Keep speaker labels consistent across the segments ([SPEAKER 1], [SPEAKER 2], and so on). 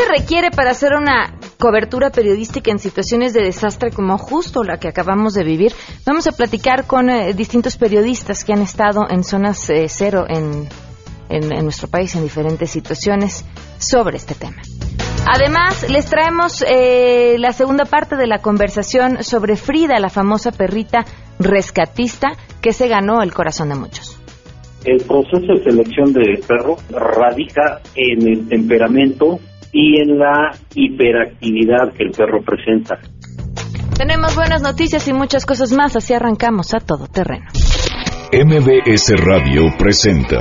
[SPEAKER 1] ¿Qué se requiere para hacer una cobertura periodística en situaciones de desastre como justo la que acabamos de vivir? Vamos a platicar con eh, distintos periodistas que han estado en zonas eh, cero en, en, nuestro país en diferentes situaciones sobre este tema. Además, les traemos eh, la segunda parte de la conversación sobre Frida, la famosa perrita rescatista que se ganó el corazón de muchos.
[SPEAKER 2] El proceso de selección de perro radica en el temperamento y en la hiperactividad que el perro presenta.
[SPEAKER 1] Tenemos buenas noticias y muchas cosas más, así arrancamos a todo terreno.
[SPEAKER 3] MBS Radio presenta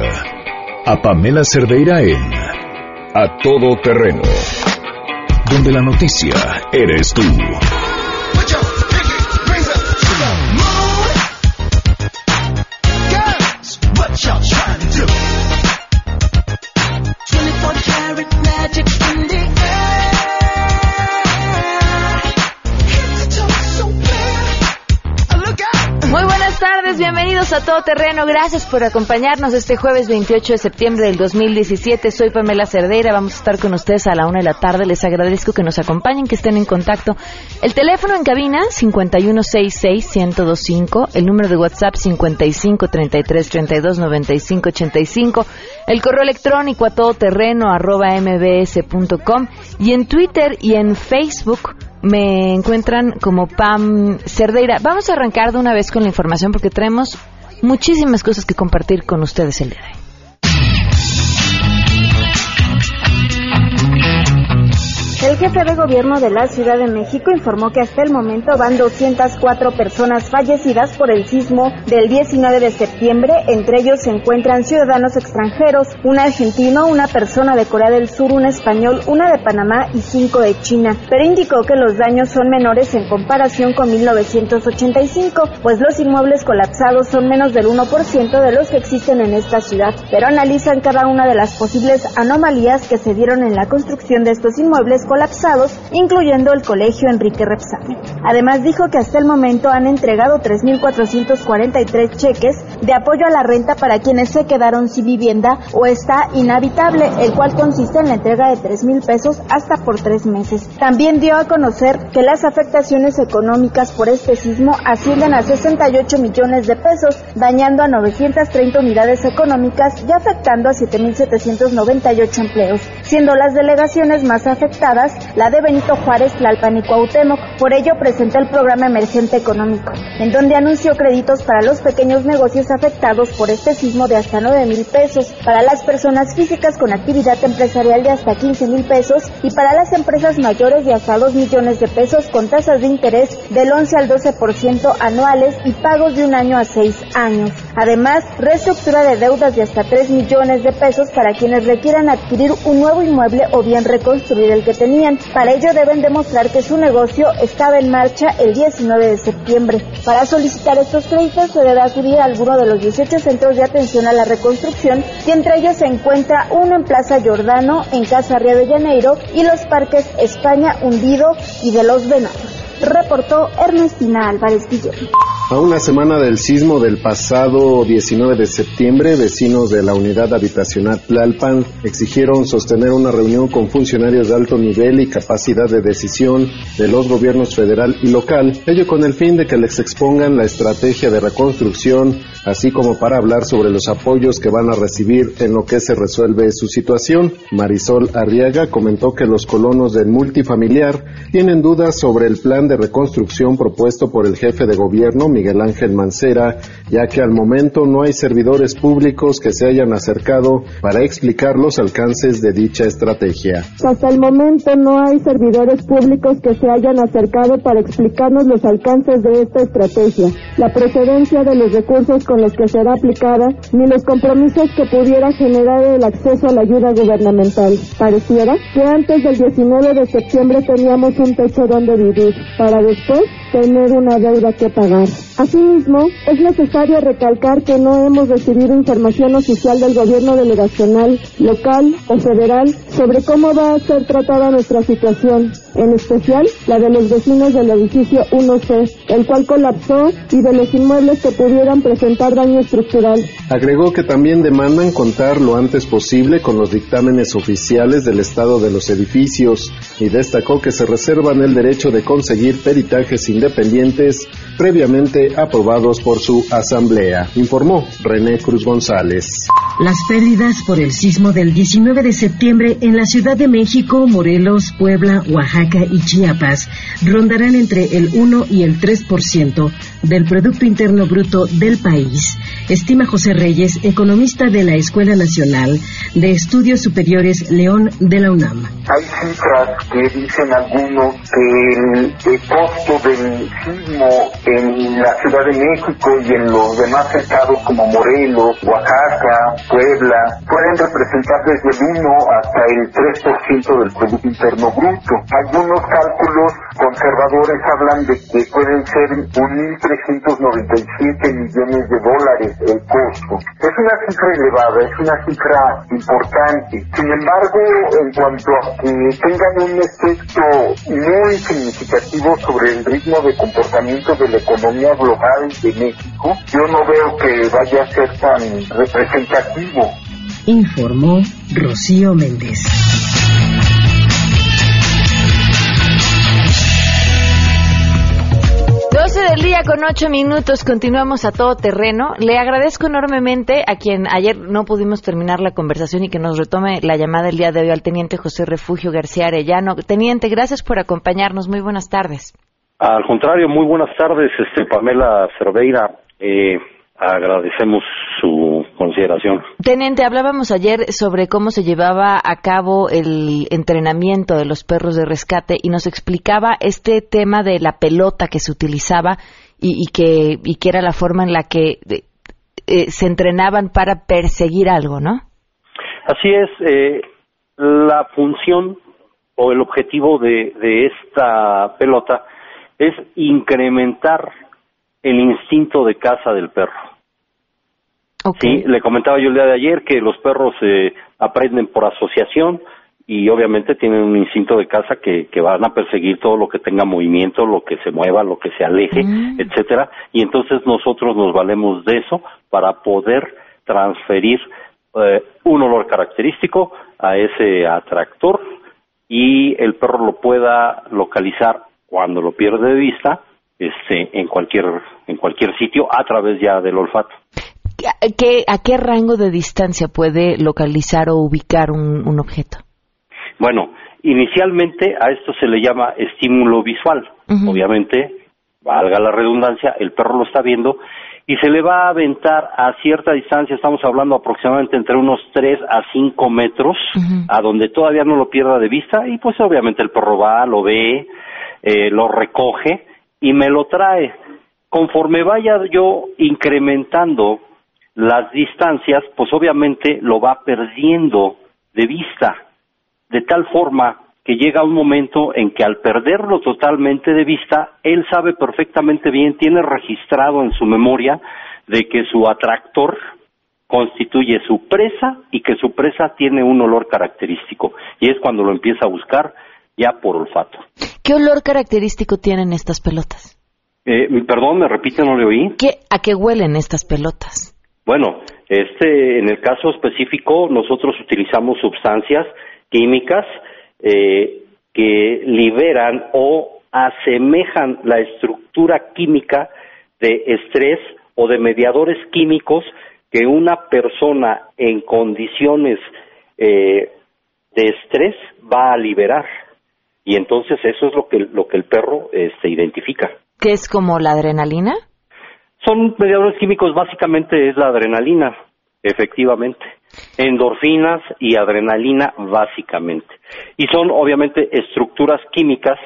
[SPEAKER 3] a Pamela Cerdeira en A Todo Terreno, donde la noticia eres tú.
[SPEAKER 1] Bienvenidos a Todo Terreno. Gracias por acompañarnos este jueves 28 de septiembre del 2017. Soy Pamela Cerdeira. Vamos a estar con ustedes a la una de la tarde. Les agradezco que nos acompañen, que estén en contacto. El teléfono en cabina 5166-1025. El número de WhatsApp 5533329585. El correo electrónico a todoterreno arroba mbs.com. Y en Twitter y en Facebook me encuentran como Pam Cerdeira. Vamos a arrancar de una vez con la información porque traemos muchísimas cosas que compartir con ustedes el día de hoy.
[SPEAKER 4] El jefe de gobierno de la Ciudad de México informó que hasta el momento van 204 personas fallecidas por el sismo del 19 de septiembre. Entre ellos se encuentran ciudadanos extranjeros, un argentino, una persona de Corea del Sur, un español, una de Panamá y cinco de China. Pero indicó que los daños son menores en comparación con 1985, pues los inmuebles colapsados son menos del 1% de los que existen en esta ciudad. Pero analizan cada una de las posibles anomalías que se dieron en la construcción de estos inmuebles colapsados, incluyendo el colegio Enrique Repsamen. Además dijo que hasta el momento han entregado 3.443 cheques de apoyo a la renta para quienes se quedaron sin vivienda o está inhabitable, el cual consiste en la entrega de 3.000 pesos hasta por tres meses. También dio a conocer que las afectaciones económicas por este sismo ascienden a 68 millones de pesos, dañando a 930 unidades económicas y afectando a 7.798 empleos, siendo las delegaciones más afectadas la de Benito Juárez, Tlalpan y Cuauhtémoc. Por ello presentó el programa emergente económico, en donde anunció créditos para los pequeños negocios afectados por este sismo de hasta 9 mil pesos, para las personas físicas con actividad empresarial de hasta 15 mil pesos y para las empresas mayores de hasta 2 millones de pesos con tasas de interés del 11 al 12% anuales y pagos de un año a 6 años. Además, reestructura de deudas de hasta 3 millones de pesos para quienes requieran adquirir un nuevo inmueble o bien reconstruir el que tenían para ello deben demostrar que su negocio estaba en marcha el 19 de septiembre. Para solicitar estos créditos se debe acudir a alguno de los 18 centros de atención a la reconstrucción y entre ellos se encuentra uno en Plaza Jordano, en Casa Río de Janeiro y los parques España Hundido y de los Venados reportó Ernestina Álvarez Guillermo.
[SPEAKER 5] A una semana del sismo del pasado 19 de septiembre, vecinos de la unidad habitacional Tlalpan exigieron sostener una reunión con funcionarios de alto nivel y capacidad de decisión de los gobiernos federal y local, ello con el fin de que les expongan la estrategia de reconstrucción, así como para hablar sobre los apoyos que van a recibir en lo que se resuelve su situación. Marisol Arriaga comentó que los colonos del multifamiliar tienen dudas sobre el plan de reconstrucción propuesto por el jefe de gobierno, Miguel Ángel Mancera, ya que al momento no hay servidores públicos que se hayan acercado para explicar los alcances de dicha estrategia.
[SPEAKER 6] Hasta el momento no hay servidores públicos que se hayan acercado para explicarnos los alcances de esta estrategia, la procedencia de los recursos con los que será aplicada, ni los compromisos que pudiera generar el acceso a la ayuda gubernamental. Pareciera que antes del 19 de septiembre teníamos un techo donde vivir, para después tener una deuda que pagar. Asimismo, es necesario recalcar que no hemos recibido información oficial del gobierno delegacional, local o federal sobre cómo va a ser tratada nuestra situación, en especial la de los vecinos del edificio 1C, el cual colapsó, y de los inmuebles que pudieran presentar daño estructural.
[SPEAKER 5] Agregó que también demandan contar lo antes posible con los dictámenes oficiales del estado de los edificios y destacó que se reservan el derecho de conseguir peritajes independientes previamente aprobados por su asamblea, informó René Cruz González.
[SPEAKER 7] Las pérdidas por el sismo del 19 de septiembre en la Ciudad de México, Morelos, Puebla, Oaxaca y Chiapas rondarán entre el 1 y el 3% del Producto Interno Bruto del país, estima José Reyes, economista de la Escuela Nacional de Estudios Superiores León de la UNAM.
[SPEAKER 8] Hay cifras que dicen algunos que el, el costo del sismo en la Ciudad de México y en los demás estados como Morelos, Oaxaca, Puebla, pueden representar desde el 1 hasta el 3% del Producto Interno Bruto. Algunos cálculos conservadores hablan de que pueden ser un 1.397 millones de dólares el costo. Es una cifra elevada, es una cifra importante. Sin embargo, en cuanto a que tengan un efecto muy significativo sobre el ritmo de comportamiento de la economía global de México, yo no veo que vaya a ser tan representativo.
[SPEAKER 7] Informó Rocío Méndez.
[SPEAKER 1] 12 del día con 8 minutos, continuamos a todo terreno. Le agradezco enormemente a quien ayer no pudimos terminar la conversación y que nos retome la llamada el día de hoy al teniente José Refugio García Arellano. Teniente, gracias por acompañarnos. Muy buenas tardes.
[SPEAKER 9] Al contrario, muy buenas tardes, este Pamela Cerveira. Eh, agradecemos su consideración.
[SPEAKER 1] Teniente, hablábamos ayer sobre cómo se llevaba a cabo el entrenamiento de los perros de rescate y nos explicaba este tema de la pelota que se utilizaba y, y que, y que era la forma en la que eh, se entrenaban para perseguir algo, ¿no?
[SPEAKER 9] Así es, eh, la función o el objetivo de, de esta pelota es incrementar el instinto de caza del perro.
[SPEAKER 1] Okay.
[SPEAKER 9] Sí, le comentaba yo el día de ayer que los perros eh, aprenden por asociación y obviamente tienen un instinto de caza que, que van a perseguir todo lo que tenga movimiento, lo que se mueva, lo que se aleje,
[SPEAKER 1] Mm.
[SPEAKER 9] etcétera, y entonces nosotros nos valemos de eso para poder transferir eh, un olor característico a ese atractor y el perro lo pueda localizar cuando lo pierde de vista este en cualquier en cualquier sitio a través ya del olfato.
[SPEAKER 1] ¿A qué, a qué rango de distancia puede localizar o ubicar un, un objeto?
[SPEAKER 9] Bueno, inicialmente a esto se le llama estímulo visual. Obviamente, valga la redundancia, el perro lo está viendo y se le va a aventar a cierta distancia, estamos hablando aproximadamente entre unos 3 a 5 metros, a donde todavía no lo pierda de vista y pues obviamente el perro va, lo ve, eh, lo recoge y me lo trae. Conforme vaya yo incrementando las distancias, pues obviamente lo va perdiendo de vista, de tal forma que llega un momento en que al perderlo totalmente de vista, él sabe perfectamente bien, tiene registrado en su memoria de que su atractor constituye su presa y que su presa tiene un olor característico. Y es cuando lo empieza a buscar ya por olfato.
[SPEAKER 1] ¿Qué olor característico tienen estas pelotas?
[SPEAKER 9] Eh, perdón, me repite, no le oí.
[SPEAKER 1] ¿Qué, ¿A qué huelen estas pelotas?
[SPEAKER 9] Bueno, este, en el caso específico, nosotros utilizamos sustancias químicas eh, que liberan o asemejan la estructura química de estrés o de mediadores químicos que una persona en condiciones eh, de estrés va a liberar. Y entonces eso es lo que, lo que el perro este, identifica.
[SPEAKER 1] ¿Qué es como la adrenalina?
[SPEAKER 9] Son mediadores químicos, básicamente es la adrenalina, efectivamente. Endorfinas y adrenalina, básicamente. Y son, obviamente, estructuras químicas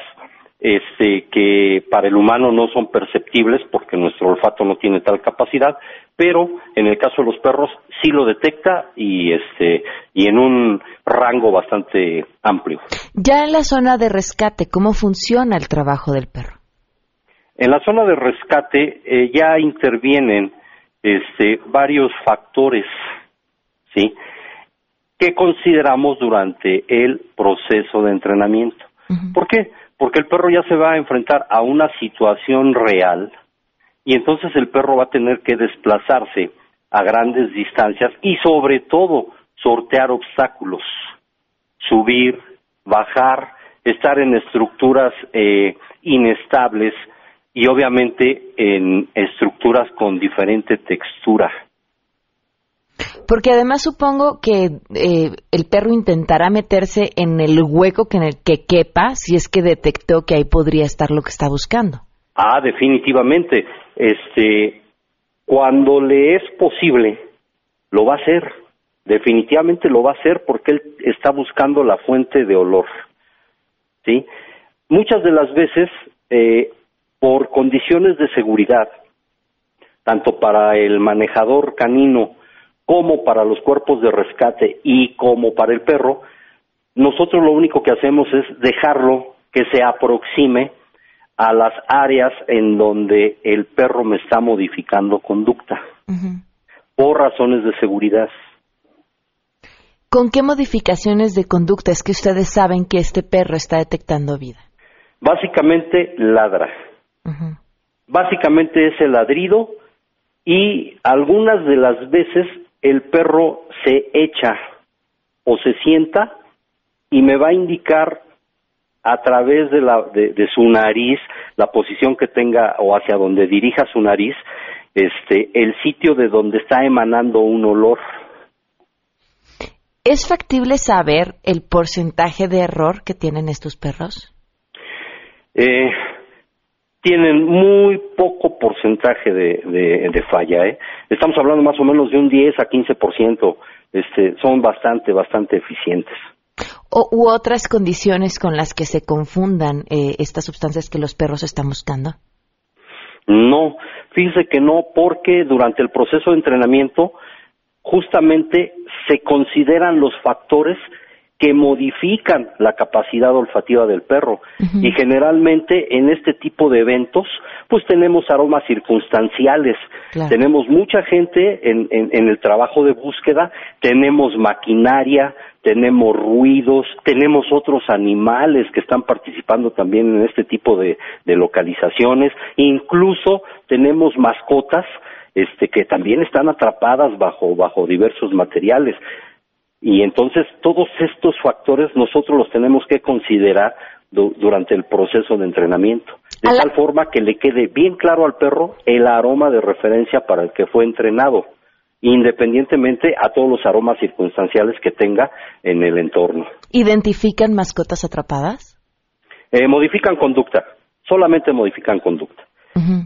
[SPEAKER 9] este, que para el humano no son perceptibles porque nuestro olfato no tiene tal capacidad, pero en el caso de los perros sí lo detecta y, este, y en un rango bastante amplio.
[SPEAKER 1] Ya en la zona de rescate, ¿cómo funciona el trabajo del perro?
[SPEAKER 9] En la zona de rescate eh, ya intervienen este, varios factores, ¿sí? Que consideramos durante el proceso de entrenamiento. ¿Por qué? Porque el perro ya se va a enfrentar a una situación real y entonces el perro va a tener que desplazarse a grandes distancias y sobre todo sortear obstáculos, subir, bajar, estar en estructuras eh, inestables y obviamente en estructuras con diferente textura.
[SPEAKER 1] Porque además supongo que eh, el perro intentará meterse en el hueco que en el que quepa si es que detectó que ahí podría estar lo que está buscando.
[SPEAKER 9] Ah, definitivamente. Este, cuando le es posible, lo va a hacer. Definitivamente lo va a hacer porque él está buscando la fuente de olor. ¿Sí? Muchas de las veces eh, por condiciones de seguridad, tanto para el manejador canino como para los cuerpos de rescate y como para el perro, nosotros lo único que hacemos es dejarlo que se aproxime a las áreas en donde el perro me está modificando conducta por razones de seguridad.
[SPEAKER 1] ¿Con qué modificaciones de conducta es que ustedes saben que este perro está detectando vida?
[SPEAKER 9] Básicamente ladra. Básicamente es el ladrido y algunas de las veces el perro se echa o se sienta y me va a indicar a través de, la, de, su nariz, la posición que tenga o hacia donde dirija su nariz, este, el sitio de donde está emanando un olor.
[SPEAKER 1] ¿Es factible saber el porcentaje de error que tienen estos perros?
[SPEAKER 9] Eh, tienen muy poco porcentaje de, de, falla. ¿eh? Estamos hablando más o menos de un 10 a 15%. Este, son bastante, bastante eficientes.
[SPEAKER 1] O, ¿U otras condiciones con las que se confundan eh, estas sustancias que los perros están buscando?
[SPEAKER 9] No, fíjese que no, porque durante el proceso de entrenamiento justamente se consideran los factores que modifican la capacidad olfativa del perro. Y generalmente en este tipo de eventos, pues tenemos aromas circunstanciales. Tenemos mucha gente en, en, el trabajo de búsqueda, tenemos maquinaria, tenemos ruidos, tenemos otros animales que están participando también en este tipo de, de localizaciones, incluso tenemos mascotas este, que también están atrapadas bajo, bajo diversos materiales. Y entonces todos estos factores nosotros los tenemos que considerar durante el proceso de entrenamiento, de tal forma que le quede bien claro al perro el aroma de referencia para el que fue entrenado, independientemente a todos los aromas circunstanciales que tenga en el entorno.
[SPEAKER 1] ¿Identifican mascotas atrapadas?
[SPEAKER 9] Eh, modifican conducta, solamente modifican conducta.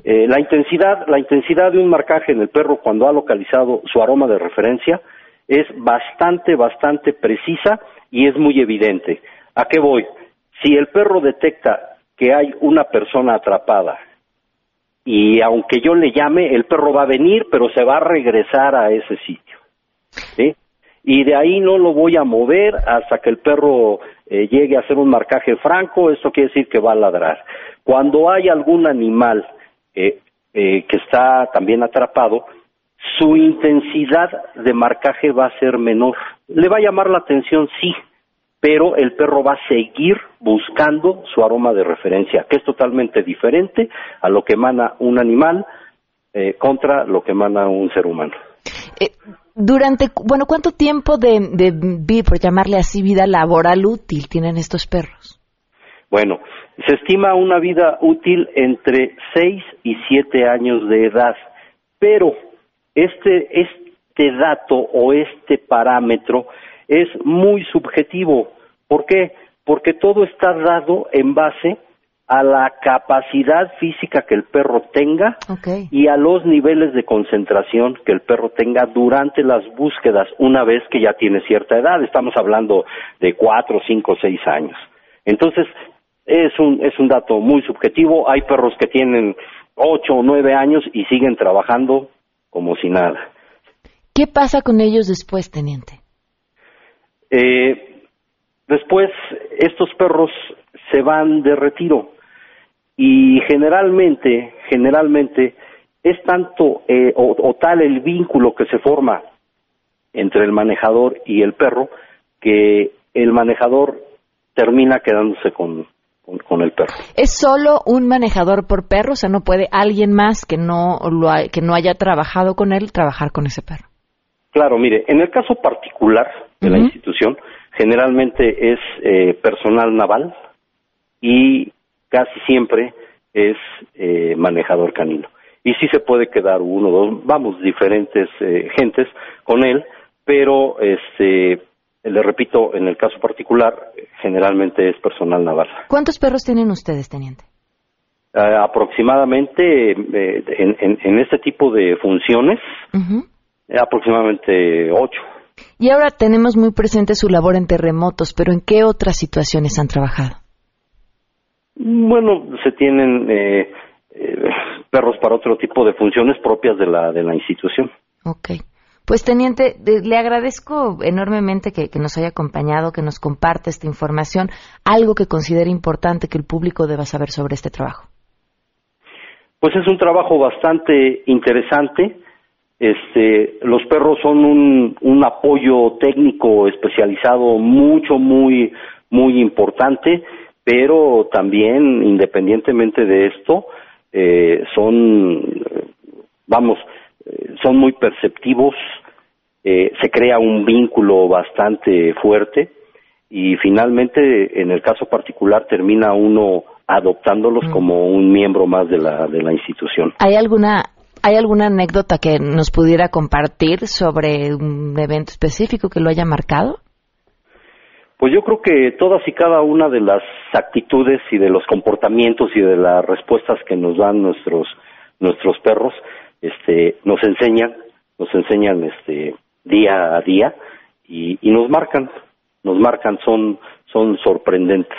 [SPEAKER 9] Eh, la intensidad, la intensidad de un marcaje en el perro cuando ha localizado su aroma de referencia es bastante, bastante precisa y es muy evidente. ¿A qué voy? Si el perro detecta que hay una persona atrapada y aunque yo le llame, el perro va a venir, pero se va a regresar a ese sitio. Y de ahí no lo voy a mover hasta que el perro eh, llegue a hacer un marcaje franco, esto quiere decir que va a ladrar. Cuando hay algún animal eh, eh, que está también atrapado, su intensidad de marcaje va a ser menor. Le va a llamar la atención, sí, pero el perro va a seguir buscando su aroma de referencia, que es totalmente diferente a lo que emana un animal eh, contra lo que emana un ser humano.
[SPEAKER 1] Eh, durante, bueno, ¿cuánto tiempo de, de, por llamarle así, vida laboral útil tienen estos perros?
[SPEAKER 9] Bueno, se estima una vida útil entre 6 y 7 años de edad, pero este, este dato o este parámetro es muy subjetivo. ¿Por qué? Porque todo está dado en base a la capacidad física que el perro tenga y a los niveles de concentración que el perro tenga durante las búsquedas una vez que ya tiene cierta edad. Estamos hablando de cuatro, cinco, seis años. Entonces, es un, es un dato muy subjetivo. Hay perros que tienen ocho o nueve años y siguen trabajando como si nada.
[SPEAKER 1] ¿Qué pasa con ellos después, teniente?
[SPEAKER 9] Eh, después, estos perros se van de retiro. y generalmente, generalmente es tanto eh, o, tal el vínculo que se forma entre el manejador y el perro que el manejador termina quedándose con, con, el perro.
[SPEAKER 1] ¿Es solo un manejador por perro? O sea, no puede alguien más que no, lo que no haya trabajado con él trabajar con ese perro.
[SPEAKER 9] Claro, mire, en el caso particular de la institución, generalmente es eh, personal naval y casi siempre es eh, manejador canino. Y sí se puede quedar uno, dos, vamos, diferentes eh, gentes con él, pero este, le repito, en el caso particular, generalmente es personal naval.
[SPEAKER 1] ¿Cuántos perros tienen ustedes, teniente?
[SPEAKER 9] aproximadamente en, este tipo de funciones, aproximadamente ocho.
[SPEAKER 1] Y ahora tenemos muy presente su labor en terremotos, pero ¿en qué otras situaciones han trabajado?
[SPEAKER 9] Bueno, se tienen eh, eh, perros para otro tipo de funciones propias de la, de la institución.
[SPEAKER 1] Ok. Pues, teniente, le agradezco enormemente que, nos haya acompañado, que nos comparte esta información, algo que considere importante que el público deba saber sobre este trabajo.
[SPEAKER 9] Pues es un trabajo bastante interesante. Este, los perros son un, apoyo técnico especializado mucho, muy, muy importante pero también independientemente de esto eh, son vamos son muy perceptivos eh, se crea un vínculo bastante fuerte y finalmente en el caso particular termina uno adoptándolos mm. como un miembro más de la de la institución
[SPEAKER 1] hay alguna hay alguna anécdota que nos pudiera compartir sobre un evento específico que lo haya marcado
[SPEAKER 9] pues yo creo que todas y cada una de las actitudes y de los comportamientos y de las respuestas que nos dan nuestros nuestros perros, este, nos enseñan, nos enseñan, este, día a día y, nos marcan, nos marcan, son son sorprendentes.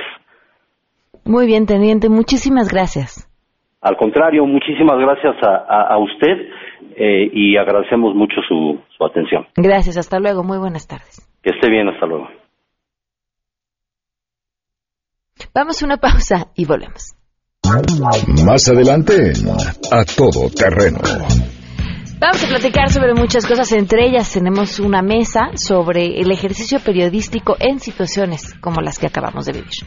[SPEAKER 1] Muy bien, teniente, muchísimas gracias.
[SPEAKER 9] Al contrario, muchísimas gracias a, a, usted eh, y agradecemos mucho su, su atención.
[SPEAKER 1] Gracias, hasta luego, muy buenas tardes.
[SPEAKER 9] Que esté bien, hasta luego.
[SPEAKER 1] Vamos a una pausa y volvemos.
[SPEAKER 3] Más adelante, a todo terreno.
[SPEAKER 1] Vamos a platicar sobre muchas cosas, entre ellas tenemos una mesa sobre el ejercicio periodístico en situaciones como las que acabamos de vivir.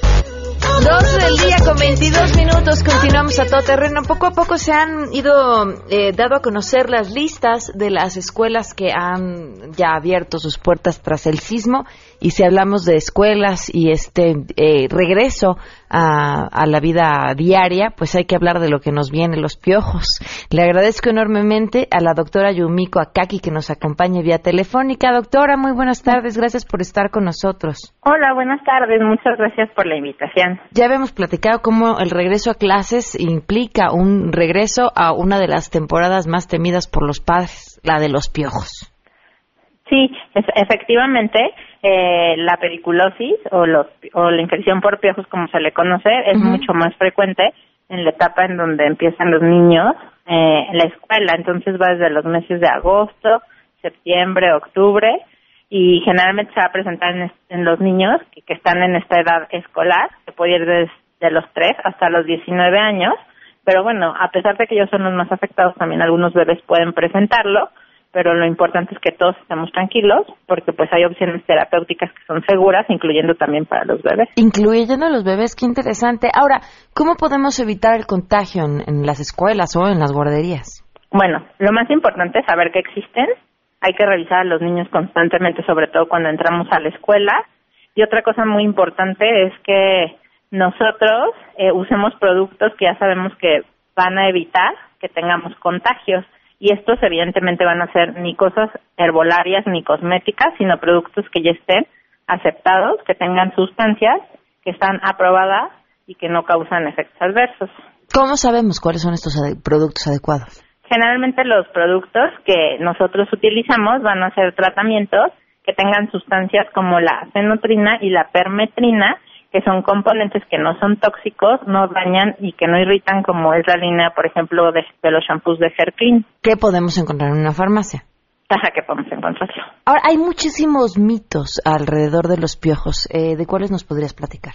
[SPEAKER 1] 12 del día con 22 minutos, continuamos a todo terreno. Poco a poco se han ido eh, dado a conocer las listas de las escuelas que han ya abierto sus puertas tras el sismo. Y si hablamos de escuelas y este eh, regreso a, la vida diaria, pues hay que hablar de lo que nos viene, los piojos. Le agradezco enormemente a la doctora Yumiko Akaki que nos acompaña vía telefónica. Doctora, muy buenas tardes, gracias por estar con nosotros.
[SPEAKER 10] Hola, buenas tardes, muchas gracias por la invitación.
[SPEAKER 1] Ya habíamos platicado cómo el regreso a clases implica un regreso a una de las temporadas más temidas por los padres, la de los piojos.
[SPEAKER 10] Sí, efectivamente, eh, la periculosis o, los, o la infección por piojos, como se le conoce, es mucho más frecuente en la etapa en donde empiezan los niños eh, en la escuela. Entonces va desde los meses de agosto, septiembre, octubre y generalmente se va a presentar en, los niños que, que, están en esta edad escolar, que puede ir desde los 3 hasta los 19 años. Pero bueno, a pesar de que ellos son los más afectados, también algunos bebés pueden presentarlo pero lo importante es que todos estemos tranquilos porque pues hay opciones terapéuticas que son seguras, incluyendo también para los bebés.
[SPEAKER 1] Incluyendo a los bebés, qué interesante. Ahora, ¿cómo podemos evitar el contagio en, las escuelas o en las guarderías?
[SPEAKER 10] Bueno, lo más importante es saber que existen. Hay que revisar a los niños constantemente, sobre todo cuando entramos a la escuela. Y otra cosa muy importante es que nosotros eh, usemos productos que ya sabemos que van a evitar que tengamos contagios y estos evidentemente van a ser ni cosas herbolarias ni cosméticas, sino productos que ya estén aceptados, que tengan sustancias que están aprobadas y que no causan efectos adversos.
[SPEAKER 1] ¿Cómo sabemos cuáles son estos productos adecuados?
[SPEAKER 10] Generalmente los productos que nosotros utilizamos van a ser tratamientos que tengan sustancias como la fenotrina y la permetrina, que son componentes que no son tóxicos, no dañan y que no irritan, como es la línea, por ejemplo, de, los shampoos de Hair Clean.
[SPEAKER 1] ¿Qué podemos encontrar en una farmacia?
[SPEAKER 10] Ajá, que podemos encontrarlo.
[SPEAKER 1] Ahora, hay muchísimos mitos alrededor de los piojos. Eh, ¿De cuáles nos podrías platicar?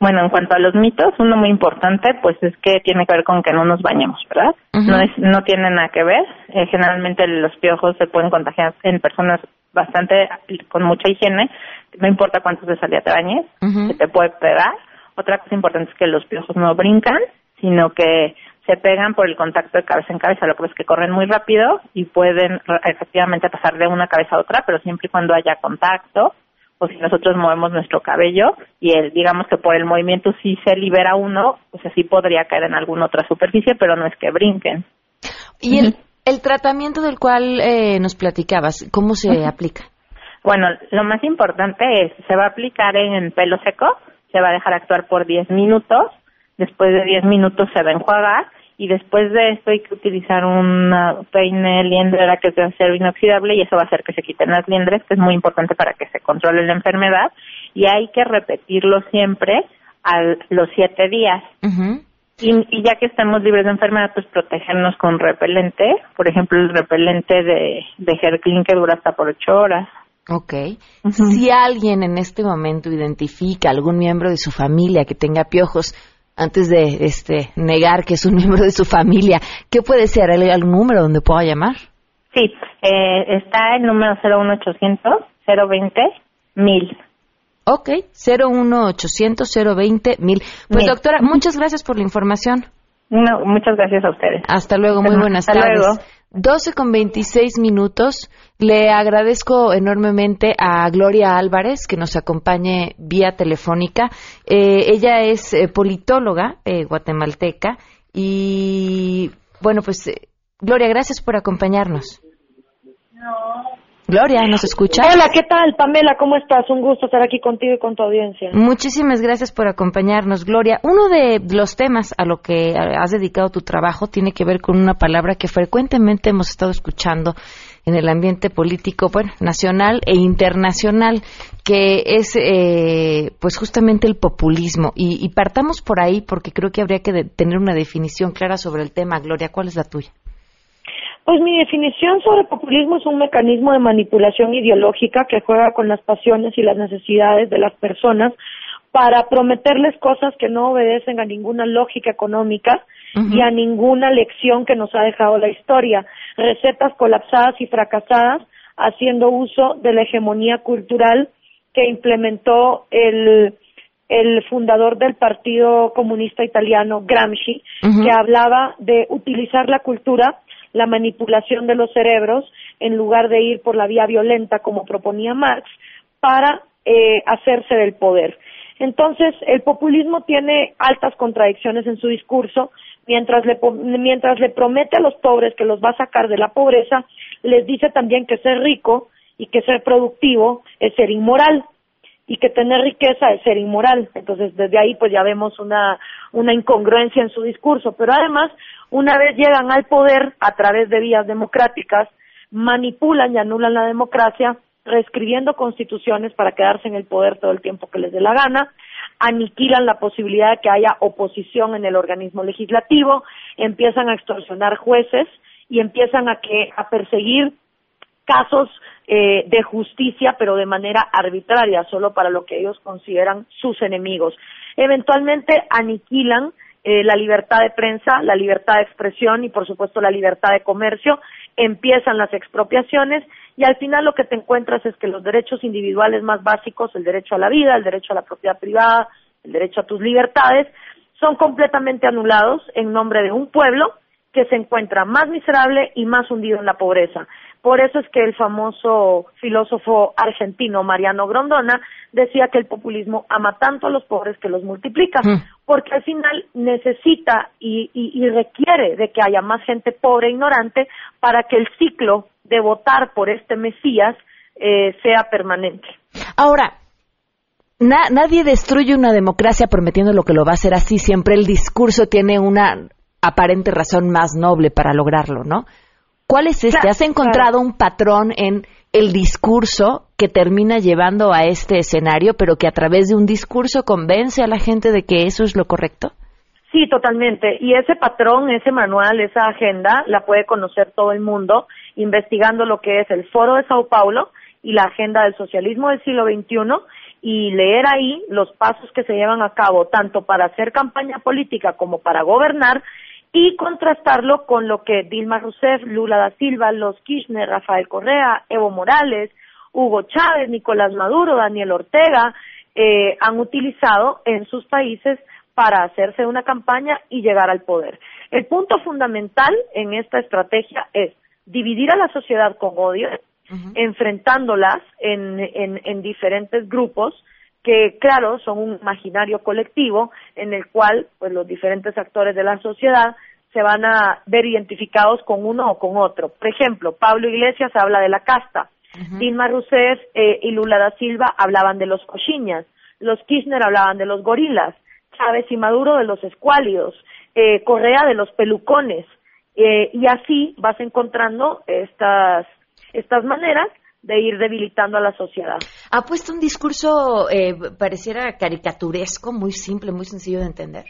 [SPEAKER 10] Bueno, en cuanto a los mitos, uno muy importante, pues es que tiene que ver con que no nos bañemos, ¿verdad? No es, no tiene nada que ver. Eh, generalmente los piojos se pueden contagiar en personas bastante con mucha higiene. No importa cuántos de salida te bañes, se te puede pegar. Otra cosa importante es que los piojos no brincan, sino que se pegan por el contacto de cabeza en cabeza, lo que es que corren muy rápido y pueden efectivamente pasar de una cabeza a otra, pero siempre y cuando haya contacto o si nosotros movemos nuestro cabello y el, digamos que por el movimiento sí se libera uno, pues así podría caer en alguna otra superficie, pero no es que brinquen.
[SPEAKER 1] ¿Y el, el tratamiento del cual eh, nos platicabas, cómo se aplica?
[SPEAKER 10] Bueno, lo más importante es, se va a aplicar en pelo seco, se va a dejar actuar por 10 minutos, después de 10 minutos se va a enjuagar y después de esto hay que utilizar una peine liendrera que es de acero inoxidable y eso va a hacer que se quiten las liendres, que es muy importante para que se controle la enfermedad y hay que repetirlo siempre a los siete días. Y, ya que estamos libres de enfermedad, pues protegernos con repelente, por ejemplo el repelente de, de Herclin que dura hasta por ocho horas.
[SPEAKER 1] Ok. Si alguien en este momento identifica algún miembro de su familia que tenga piojos, antes de este negar que es un miembro de su familia, ¿qué puede ser? ¿Hay algún número donde pueda llamar?
[SPEAKER 10] Sí, eh, está el número 01800 020 1000.
[SPEAKER 1] Ok, 01800 020 1000. Pues doctora, muchas gracias por la información.
[SPEAKER 10] No, muchas gracias a ustedes.
[SPEAKER 1] Hasta luego, muy buenas
[SPEAKER 10] Hasta
[SPEAKER 1] tardes.
[SPEAKER 10] Luego.
[SPEAKER 1] 12 con 26 minutos. Le agradezco enormemente a Gloria Álvarez que nos acompañe vía telefónica. Eh, ella es eh, politóloga eh, guatemalteca y bueno, pues Gloria, gracias por acompañarnos. Gloria, ¿nos escucha?
[SPEAKER 11] Hola, ¿qué tal, Pamela? ¿Cómo estás? Un gusto estar aquí contigo y con tu audiencia.
[SPEAKER 1] Muchísimas gracias por acompañarnos, Gloria. Uno de los temas a lo que has dedicado tu trabajo tiene que ver con una palabra que frecuentemente hemos estado escuchando en el ambiente político, bueno, nacional e internacional, que es, eh, pues, justamente el populismo. Y, y partamos por ahí porque creo que habría que tener una definición clara sobre el tema. Gloria, ¿cuál es la tuya?
[SPEAKER 11] Pues mi definición sobre populismo es un mecanismo de manipulación ideológica que juega con las pasiones y las necesidades de las personas para prometerles cosas que no obedecen a ninguna lógica económica y a ninguna lección que nos ha dejado la historia. Recetas colapsadas y fracasadas haciendo uso de la hegemonía cultural que implementó el, el fundador del Partido Comunista Italiano, Gramsci, que hablaba de utilizar la cultura la manipulación de los cerebros en lugar de ir por la vía violenta como proponía Marx para eh, hacerse del poder. Entonces, el populismo tiene altas contradicciones en su discurso. Mientras le, mientras le promete a los pobres que los va a sacar de la pobreza, les dice también que ser rico y que ser productivo es ser inmoral y que tener riqueza es ser inmoral. Entonces, desde ahí pues ya vemos una, una incongruencia en su discurso. Pero además, una vez llegan al poder a través de vías democráticas, manipulan y anulan la democracia, reescribiendo constituciones para quedarse en el poder todo el tiempo que les dé la gana, aniquilan la posibilidad de que haya oposición en el organismo legislativo, empiezan a extorsionar jueces y empiezan a que a perseguir casos eh, de justicia, pero de manera arbitraria, solo para lo que ellos consideran sus enemigos. Eventualmente aniquilan eh, la libertad de prensa, la libertad de expresión y, por supuesto, la libertad de comercio. Empiezan las expropiaciones y al final lo que te encuentras es que los derechos individuales más básicos, el derecho a la vida, el derecho a la propiedad privada, el derecho a tus libertades, son completamente anulados en nombre de un pueblo que se encuentra más miserable y más hundido en la pobreza. Por eso es que el famoso filósofo argentino Mariano Grondona decía que el populismo ama tanto a los pobres que los multiplica, mm. porque al final necesita y, requiere de que haya más gente pobre e ignorante para que el ciclo de votar por este Mesías eh, sea permanente.
[SPEAKER 1] Ahora, nadie destruye una democracia prometiendo lo que lo va a hacer así. Siempre el discurso tiene una aparente razón más noble para lograrlo, ¿no? ¿Cuál es este? ¿Has encontrado un patrón en el discurso que termina llevando a este escenario, pero que a través de un discurso convence a la gente de que eso es lo correcto?
[SPEAKER 11] Sí, totalmente. Y ese patrón, ese manual, esa agenda, la puede conocer todo el mundo investigando lo que es el Foro de Sao Paulo y la agenda del socialismo del siglo XXI y leer ahí los pasos que se llevan a cabo tanto para hacer campaña política como para gobernar y contrastarlo con lo que Dilma Rousseff, Lula da Silva, los Kirchner, Rafael Correa, Evo Morales, Hugo Chávez, Nicolás Maduro, Daniel Ortega eh, han utilizado en sus países para hacerse una campaña y llegar al poder. El punto fundamental en esta estrategia es dividir a la sociedad con odio, enfrentándolas en, en, diferentes grupos que, claro, son un imaginario colectivo en el cual pues, los diferentes actores de la sociedad se van a ver identificados con uno o con otro. Por ejemplo, Pablo Iglesias habla de la casta, Dilma Rousseff eh, y Lula da Silva hablaban de los cochiñas, los Kirchner hablaban de los gorilas, Chávez y Maduro de los escuálidos, eh, Correa de los pelucones, eh, y así vas encontrando estas, estas maneras de ir debilitando a la sociedad.
[SPEAKER 1] Ha puesto un discurso, eh, pareciera caricaturesco, muy simple, muy sencillo de entender.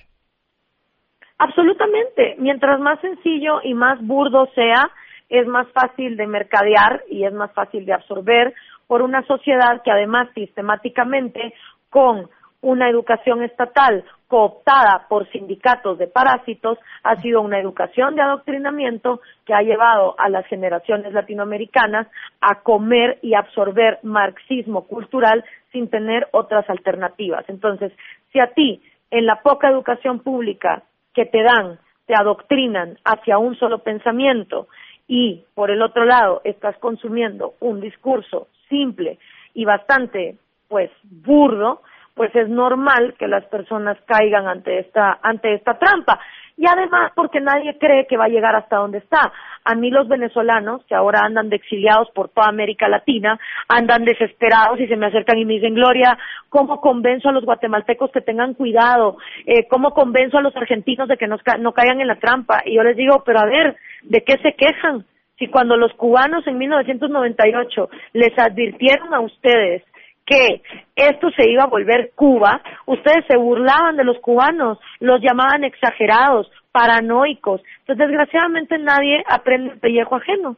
[SPEAKER 11] Absolutamente. Mientras más sencillo y más burdo sea, es más fácil de mercadear y es más fácil de absorber por una sociedad que además sistemáticamente con una educación estatal cooptada por sindicatos de parásitos ha sido una educación de adoctrinamiento que ha llevado a las generaciones latinoamericanas a comer y absorber marxismo cultural sin tener otras alternativas. Entonces, si a ti en la poca educación pública que te dan te adoctrinan hacia un solo pensamiento y por el otro lado estás consumiendo un discurso simple y bastante pues burdo, pues es normal que las personas caigan ante esta ante esta trampa y además porque nadie cree que va a llegar hasta donde está. A mí los venezolanos que ahora andan de exiliados por toda América Latina andan desesperados y se me acercan y me dicen Gloria, ¿cómo convenzo a los guatemaltecos que tengan cuidado? Eh, ¿Cómo convenzo a los argentinos de que no, no caigan en la trampa? Y yo les digo, pero a ver, ¿de qué se quejan? Si cuando los cubanos en 1998 les advirtieron a ustedes que esto se iba a volver Cuba, ustedes se burlaban de los cubanos, los llamaban exagerados, paranoicos. Entonces, desgraciadamente nadie aprende el pellejo ajeno.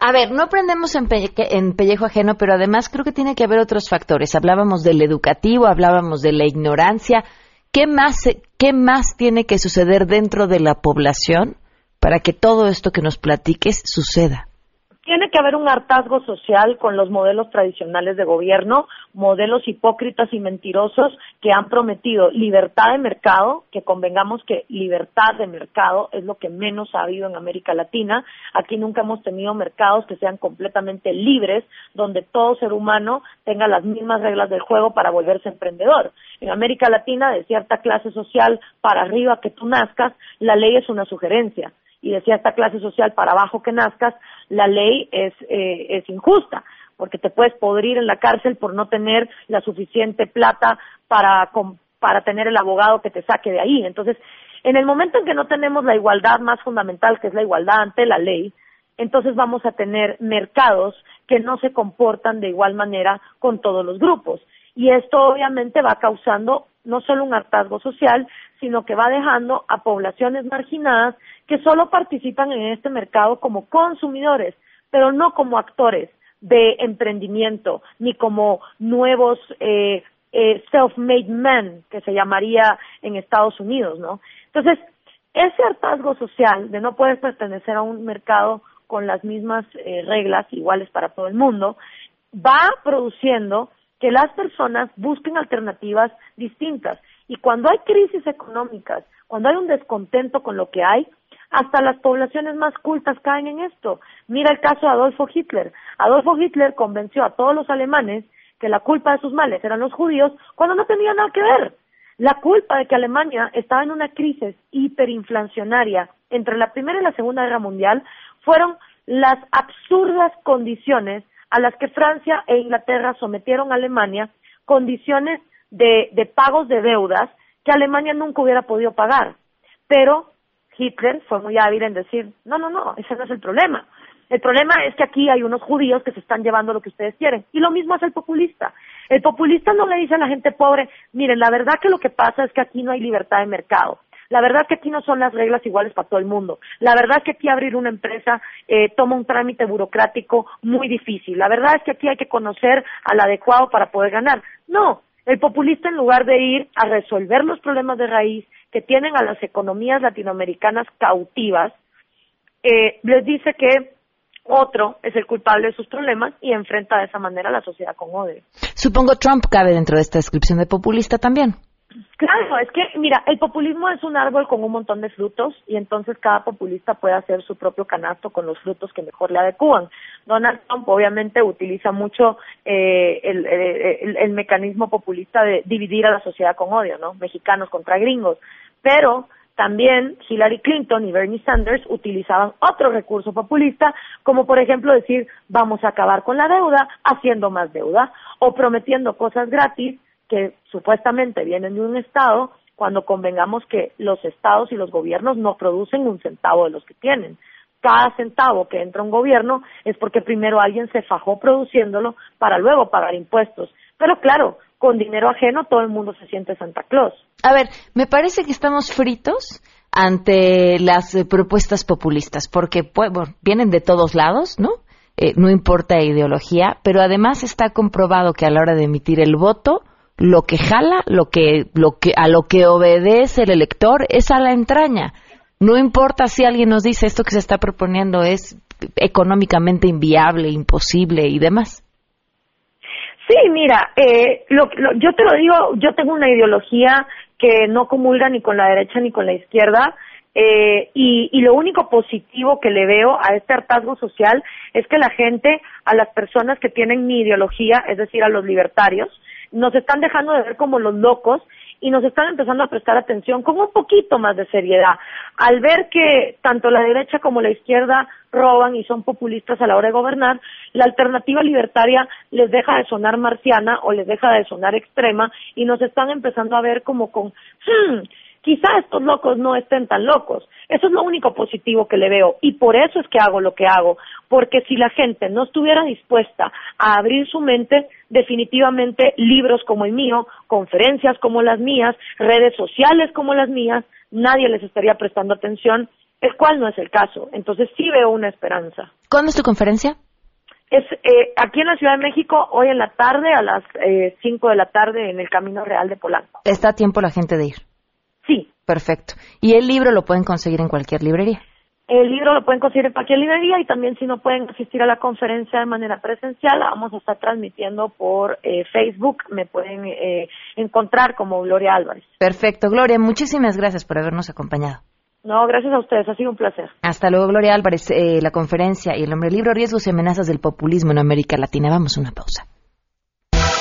[SPEAKER 1] A ver, no aprendemos en, en, pellejo ajeno, pero además creo que tiene que haber otros factores. Hablábamos del educativo, hablábamos de la ignorancia. ¿Qué más, qué más tiene que suceder dentro de la población para que todo esto que nos platiques suceda?
[SPEAKER 11] Tiene que haber un hartazgo social con los modelos tradicionales de gobierno, modelos hipócritas y mentirosos que han prometido libertad de mercado, que convengamos que libertad de mercado es lo que menos ha habido en América Latina. Aquí nunca hemos tenido mercados que sean completamente libres, donde todo ser humano tenga las mismas reglas del juego para volverse emprendedor. En América Latina, de cierta clase social para arriba que tú nazcas, la ley es una sugerencia y de cierta clase social para abajo que nazcas, la ley es, eh, es injusta, porque te puedes podrir en la cárcel por no tener la suficiente plata para, para tener el abogado que te saque de ahí. Entonces, en el momento en que no tenemos la igualdad más fundamental, que es la igualdad ante la ley, entonces vamos a tener mercados que no se comportan de igual manera con todos los grupos. Y esto obviamente va causando no solo un hartazgo social, sino que va dejando a poblaciones marginadas que solo participan en este mercado como consumidores, pero no como actores de emprendimiento, ni como nuevos eh, eh, self-made men, que se llamaría en Estados Unidos, ¿no? Entonces, ese hartazgo social de no poder pertenecer a un mercado con las mismas eh, reglas iguales para todo el mundo, va produciendo que las personas busquen alternativas distintas. Y cuando hay crisis económicas, cuando hay un descontento con lo que hay, hasta las poblaciones más cultas caen en esto. Mira el caso de Adolfo Hitler. Adolfo Hitler convenció a todos los alemanes que la culpa de sus males eran los judíos cuando no tenía nada que ver. La culpa de que Alemania estaba en una crisis hiperinflacionaria entre la Primera y la Segunda Guerra Mundial fueron las absurdas condiciones a las que Francia e Inglaterra sometieron a Alemania condiciones de, pagos de deudas que Alemania nunca hubiera podido pagar. Pero Hitler fue muy hábil en decir, no, no, no, ese no es el problema. El problema es que aquí hay unos judíos que se están llevando lo que ustedes quieren. Y lo mismo hace el populista. El populista no le dice a la gente pobre, miren, la verdad que lo que pasa es que aquí no hay libertad de mercado. La verdad que aquí no son las reglas iguales para todo el mundo. La verdad que aquí abrir una empresa eh, toma un trámite burocrático muy difícil. La verdad es que aquí hay que conocer al adecuado para poder ganar. No, el populista en lugar de ir a resolver los problemas de raíz que tienen a las economías latinoamericanas cautivas, eh, les dice que otro es el culpable de sus problemas y enfrenta de esa manera a la sociedad con odio.
[SPEAKER 1] Supongo Trump cabe dentro de esta descripción de populista también.
[SPEAKER 11] Claro, es que, mira, el populismo es un árbol con un montón de frutos y entonces cada populista puede hacer su propio canasto con los frutos que mejor le adecúan. Donald Trump obviamente utiliza mucho eh, el, el, el, mecanismo populista de dividir a la sociedad con odio, ¿no? Mexicanos contra gringos. Pero también Hillary Clinton y Bernie Sanders utilizaban otro recurso populista, como por ejemplo decir vamos a acabar con la deuda haciendo más deuda o prometiendo cosas gratis que supuestamente vienen de un Estado cuando convengamos que los Estados y los gobiernos no producen un centavo de los que tienen. Cada centavo que entra un gobierno es porque primero alguien se fajó produciéndolo para luego pagar impuestos. Pero claro, con dinero ajeno todo el mundo se siente Santa Claus.
[SPEAKER 1] A ver, me parece que estamos fritos ante las eh, propuestas populistas, porque pues, vienen de todos lados, ¿no? Eh, no importa ideología, pero además está comprobado que a la hora de emitir el voto, lo que jala, lo que, lo que, a lo que obedece el elector es a la entraña. No importa si alguien nos dice esto que se está proponiendo es económicamente inviable, imposible y demás.
[SPEAKER 11] Sí, mira, eh, yo te lo digo, yo tengo una ideología que no comulga ni con la derecha ni con la izquierda. Eh, y, y, lo único positivo que le veo a este hartazgo social es que la gente, a las personas que tienen mi ideología, es decir, a los libertarios, nos están dejando de ver como los locos y nos están empezando a prestar atención con un poquito más de seriedad. Al ver que tanto la derecha como la izquierda roban y son populistas a la hora de gobernar, la alternativa libertaria les deja de sonar marciana o les deja de sonar extrema y nos están empezando a ver como con, hmm, quizá estos locos no estén tan locos. Eso es lo único positivo que le veo y por eso es que hago lo que hago, porque si la gente no estuviera dispuesta a abrir su mente, definitivamente libros como el mío, conferencias como las mías, redes sociales como las mías, nadie les estaría prestando atención, el cual no es el caso. Entonces sí veo una esperanza.
[SPEAKER 1] ¿Cuándo es tu conferencia?
[SPEAKER 11] Es eh, aquí en la Ciudad de México, hoy en la tarde, a las eh, 5 de la tarde, en el Camino Real de Polanco.
[SPEAKER 1] ¿Está a tiempo la gente de ir? Perfecto. ¿Y el libro lo pueden conseguir en cualquier librería?
[SPEAKER 11] El libro lo pueden conseguir en cualquier librería y también si no pueden asistir a la conferencia de manera presencial, vamos a estar transmitiendo por eh, Facebook, me pueden eh, encontrar como Gloria Álvarez.
[SPEAKER 1] Perfecto, Gloria, muchísimas gracias por habernos acompañado.
[SPEAKER 11] No, gracias a ustedes, ha sido un placer.
[SPEAKER 1] Hasta luego, Gloria Álvarez, eh, la conferencia y el hombre libro, riesgos y amenazas del populismo en América Latina. Vamos a una pausa.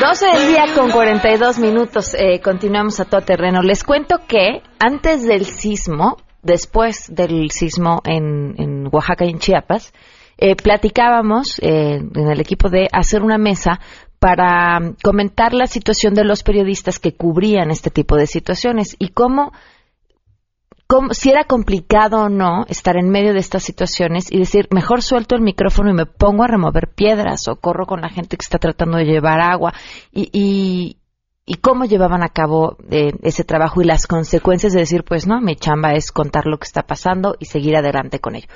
[SPEAKER 1] 12 del día con 42 minutos. Eh, continuamos a todo terreno. Les cuento que antes del sismo, después del sismo en, en Oaxaca y en Chiapas, eh, platicábamos eh, en el equipo de hacer una mesa para comentar la situación de los periodistas que cubrían este tipo de situaciones y cómo, si era complicado o no estar en medio de estas situaciones y decir, mejor suelto el micrófono y me pongo a remover piedras o corro con la gente que está tratando de llevar agua y, y, y cómo llevaban a cabo eh, ese trabajo y las consecuencias de decir, pues no, mi chamba es contar lo que está pasando y seguir adelante con ello.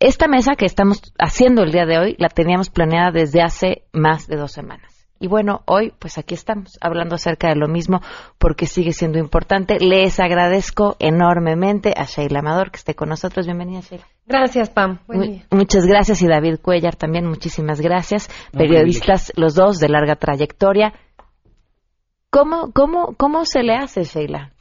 [SPEAKER 1] Esta mesa que estamos haciendo el día de hoy la teníamos planeada desde hace más de dos semanas. Y bueno, hoy pues aquí estamos hablando acerca de lo mismo porque sigue siendo importante. Les agradezco enormemente a Sheila Amador que esté con nosotros. Bienvenida, Sheila.
[SPEAKER 12] Gracias, Pam. Buen día.
[SPEAKER 1] Muchas gracias y David Cuellar también. Muchísimas gracias. Periodistas los dos de larga trayectoria. ¿Cómo, cómo, cómo se le hace, Sheila?